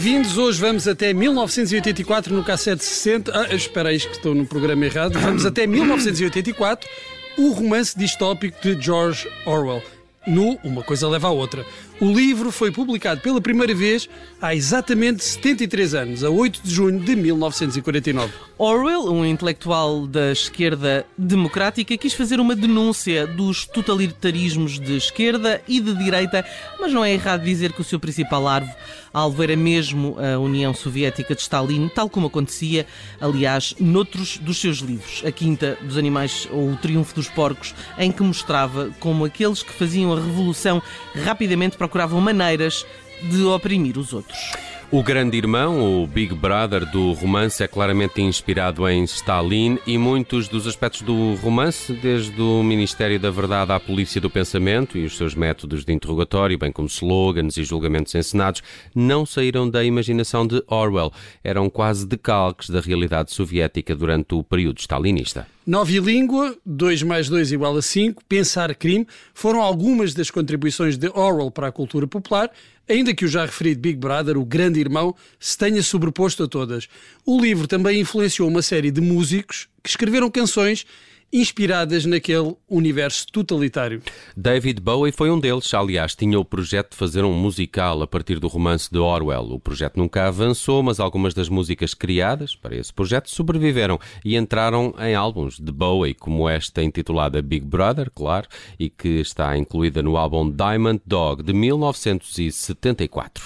Bem-vindos, hoje vamos até 1984 no cassete 60. Ah, espera aí que estou no programa errado. Vamos até 1984, o romance distópico de George Orwell. No Uma Coisa Leva à Outra. O livro foi publicado pela primeira vez há exatamente 73 anos, a 8 de junho de 1949. Orwell, um intelectual da esquerda democrática, quis fazer uma denúncia dos totalitarismos de esquerda e de direita, mas não é errado dizer que o seu principal alvo, alvo era mesmo a União Soviética de Stalin, tal como acontecia, aliás, noutros dos seus livros, A Quinta dos Animais ou O Triunfo dos Porcos, em que mostrava como aqueles que faziam a revolução rapidamente procuravam maneiras de oprimir os outros. O grande irmão, o Big Brother do romance, é claramente inspirado em Stalin e muitos dos aspectos do romance, desde o Ministério da Verdade à Polícia do Pensamento e os seus métodos de interrogatório, bem como slogans e julgamentos encenados, não saíram da imaginação de Orwell. Eram quase decalques da realidade soviética durante o período stalinista. Nove língua, 2 mais 2 igual a 5, pensar crime, foram algumas das contribuições de Orwell para a cultura popular, ainda que o já referido Big Brother, o grande irmão, se tenha sobreposto a todas. O livro também influenciou uma série de músicos que escreveram canções inspiradas naquele universo totalitário. David Bowie foi um deles. Aliás, tinha o projeto de fazer um musical a partir do romance de Orwell. O projeto nunca avançou, mas algumas das músicas criadas para esse projeto sobreviveram e entraram em álbuns de Bowie, como esta intitulada Big Brother, claro, e que está incluída no álbum Diamond Dog de 1974.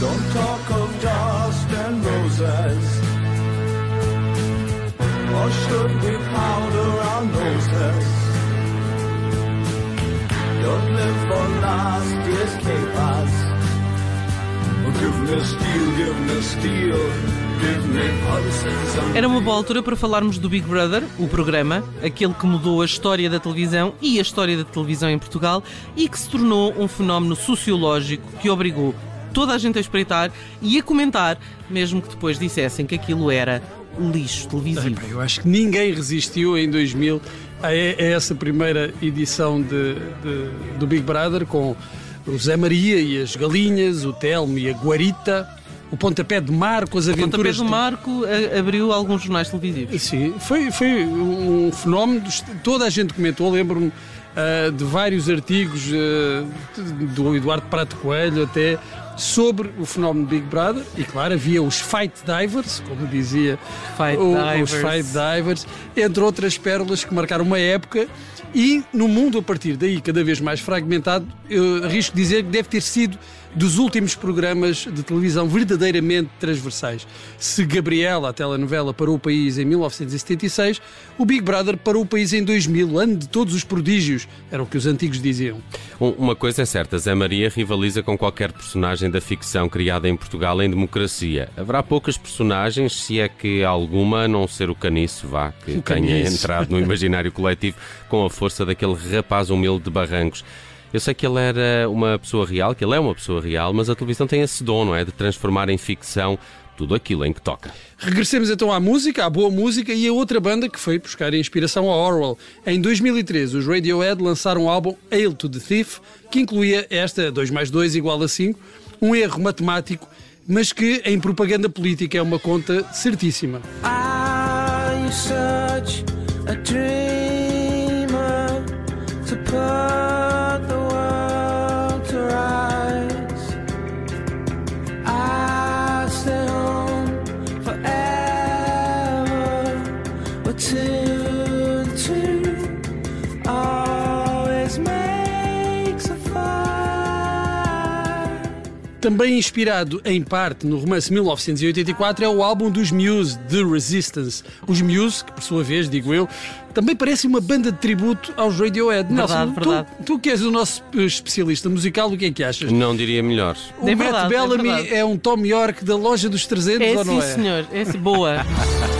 Don't talk of dust and roses. Or should we powder for year's capers. Give me steel, give me steel. Era uma boa altura para falarmos do Big Brother, o programa, aquele que mudou a história da televisão e a história da televisão em Portugal e que se tornou um fenómeno sociológico que obrigou toda a gente a espreitar e a comentar, mesmo que depois dissessem que aquilo era lixo televisivo. eu acho que ninguém resistiu em 2000 a, essa primeira edição de, de, do Big Brother com o Zé Maria e as galinhas, o Telmo e a Guarita. O pontapé de Marco, as aventuras. O pontapé de Marco abriu alguns jornais televisivos. Sim, foi, foi um fenómeno. Toda a gente comentou. Lembro-me uh, de vários artigos uh, do Eduardo Prato Coelho até sobre o fenómeno Big Brother e claro havia os Fight Divers, como dizia fight o, divers. os Fight Divers, entre outras pérolas que marcaram uma época e no mundo a partir daí cada vez mais fragmentado, eu arrisco dizer que deve ter sido dos últimos programas de televisão verdadeiramente transversais. Se Gabriela, a telenovela, parou o país em 1976, o Big Brother parou o país em 2000, ano de todos os prodígios, era o que os antigos diziam. Uma coisa é certa, Zé Maria rivaliza com qualquer personagem da ficção criada em Portugal em democracia. Haverá poucas personagens, se é que alguma, não ser o caniço, vá, que o tenha caniço. entrado no imaginário coletivo com a força daquele rapaz humilde de Barrancos. Eu sei que ele era uma pessoa real, que ele é uma pessoa real, mas a televisão tem esse dom, não é? De transformar em ficção tudo aquilo em que toca. Regressemos então à música, à boa música e a outra banda que foi buscar inspiração a Orwell. Em 2013, os Radiohead lançaram o álbum Hail to the Thief, que incluía esta 2 mais 2 igual a 5, um erro matemático, mas que em propaganda política é uma conta certíssima. I'm Também inspirado em parte no romance 1984 é o álbum dos Muse, The Resistance. Os Muse, que por sua vez, digo eu, também parece uma banda de tributo aos Radiohead. Verdade, Nelson, verdade. Tu, tu que és o nosso especialista musical, o que é que achas? Não diria melhor. O é Matt verdade, é Bellamy é, é, um Tom York da loja dos 300 é, ou não sim, é? senhor. É boa.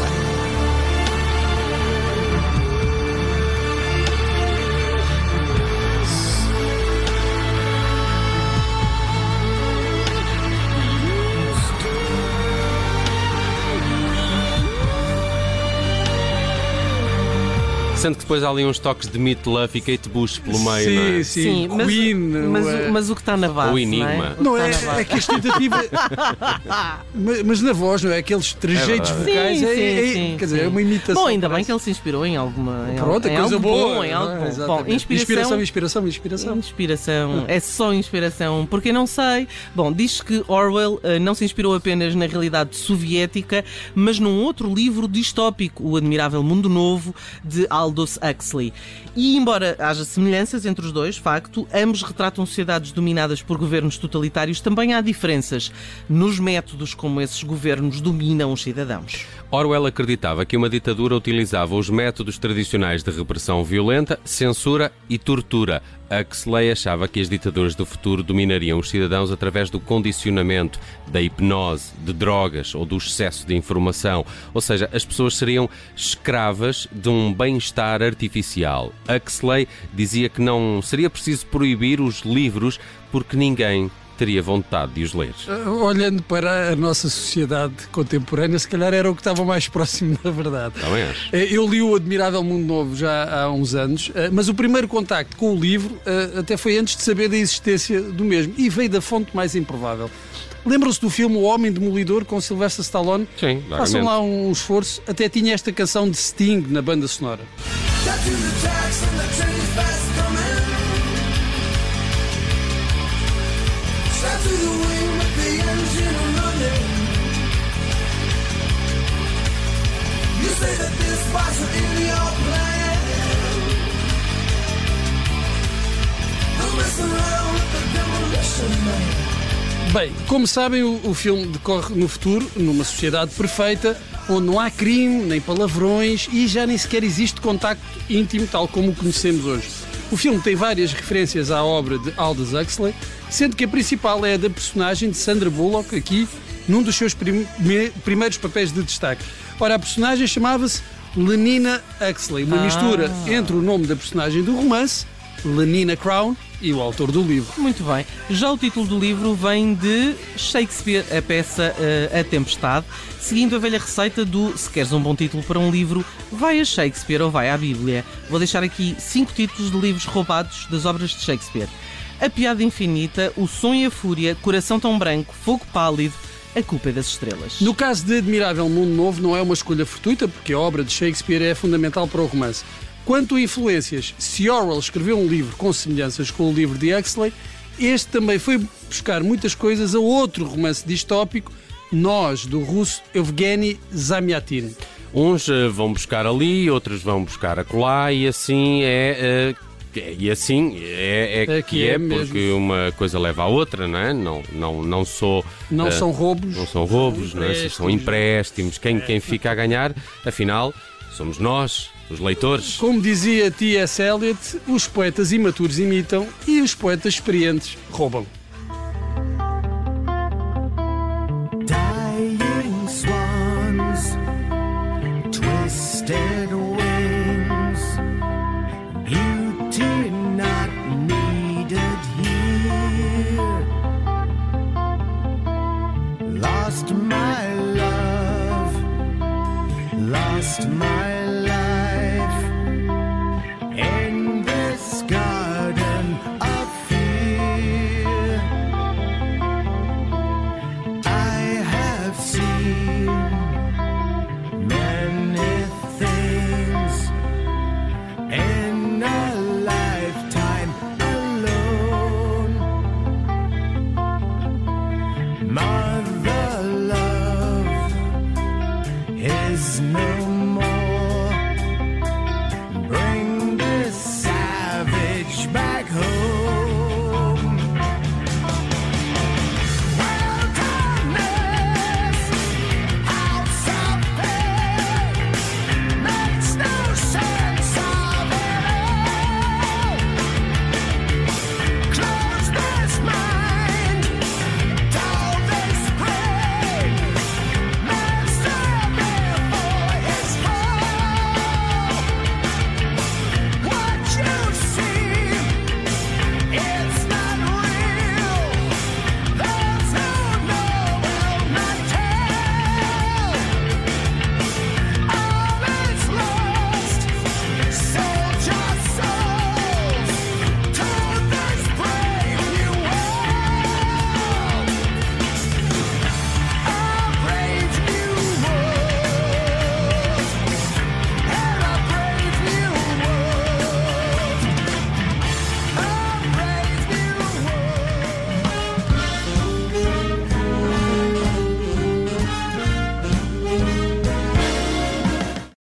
Sendo que depois há ali uns toques de Meat Love e Kate Bush pelo meio, sim, não é? sim, Sim, mas, Queen. mas, é- mas o que está na base. O enigma. Não Não é, O é, que está na é que as tentativas. mas, mas na voz, não é? Aqueles trejeitos É vocais. Sim, é, sim, é- sim, quer dizer, sim. é uma imitação. Bom, ainda bem que ele se inspirou em alguma. Pronto, em coisa algo boa. Bom, em algo não é? bom. Exatamente. Bom, inspiração. inspiração, inspiração. Inspiração, é só inspiração, porque eu não sei. Bom, diz que Orwell eh, não se inspirou apenas na realidade soviética, mas num outro livro distópico, O Admirável Mundo Novo, de Aldous Huxley. E embora haja semelhanças entre os dois, facto, ambos retratam sociedades dominadas por governos totalitários, também há diferenças nos métodos como esses governos dominam os cidadãos. Orwell acreditava que uma ditadura utilizava os métodos tradicionais de repressão violenta, censura e tortura. Huxley achava que as ditaduras do futuro dominariam os cidadãos através do condicionamento, da hipnose, de drogas ou do excesso de informação. Ou seja, as pessoas seriam escravas de um bem-estar artificial. Huxley dizia que não seria preciso proibir os livros porque ninguém teria vontade de os ler. Uh, Olhando para a nossa sociedade contemporânea, se calhar era o que estava mais próximo da verdade. Também acho. Eh, Eu li o Admirável Mundo Novo já há uns anos, eh, mas o primeiro contacto com o livro até foi antes de saber da existência do mesmo e veio da fonte mais improvável. Lembram-se do filme O Homem Demolidor com Sylvester Stallone? Sim, Façam lá um esforço. Até tinha esta canção de Sting na banda sonora. Bem, como sabem, o, o filme decorre no futuro, numa sociedade perfeita, onde não há crime, nem palavrões e já nem sequer existe contacto íntimo tal como o conhecemos hoje. O filme tem várias referências à obra de Aldous Huxley, sendo que a principal é a da personagem de Sandra Bullock, aqui, num dos seus prime- primeiros papéis de destaque. Ora, a personagem chamava-se Lenina Huxley, uma Ah. mistura entre o nome da personagem do romance, Lenina Crown, e o autor do livro. Muito bem. Já o título do livro vem de Shakespeare, a peça eh, A Tempestade, seguindo a velha receita do se queres um bom título para um livro, vai a Shakespeare ou vai à Bíblia. Vou deixar aqui cinco títulos de livros roubados das obras de Shakespeare. A Piada Infinita, O Som e a Fúria, Coração Tão Branco, Fogo Pálido, A Culpa é das Estrelas. No caso de Admirável Mundo Novo, não é uma escolha fortuita, porque a obra de Shakespeare é fundamental para o romance. Quanto a influências, se Orwell escreveu um livro com semelhanças com o livro de Huxley, este também foi buscar muitas coisas a outro romance distópico, Nós, do russo Evgeny Zamyatin. Uns eh, vão buscar ali, outros vão buscar acolá e assim é. É- e assim é, é É que é, é porque uma coisa leva à outra, não é? Não, não, não sou. Não eh, são roubos. Não são roubos, não é? são empréstimos. Quem, quem fica a ganhar, afinal, somos nós, os leitores. Como dizia T.S. Eliot, os poetas imaturos imitam e os poetas experientes roubam. Mother love is no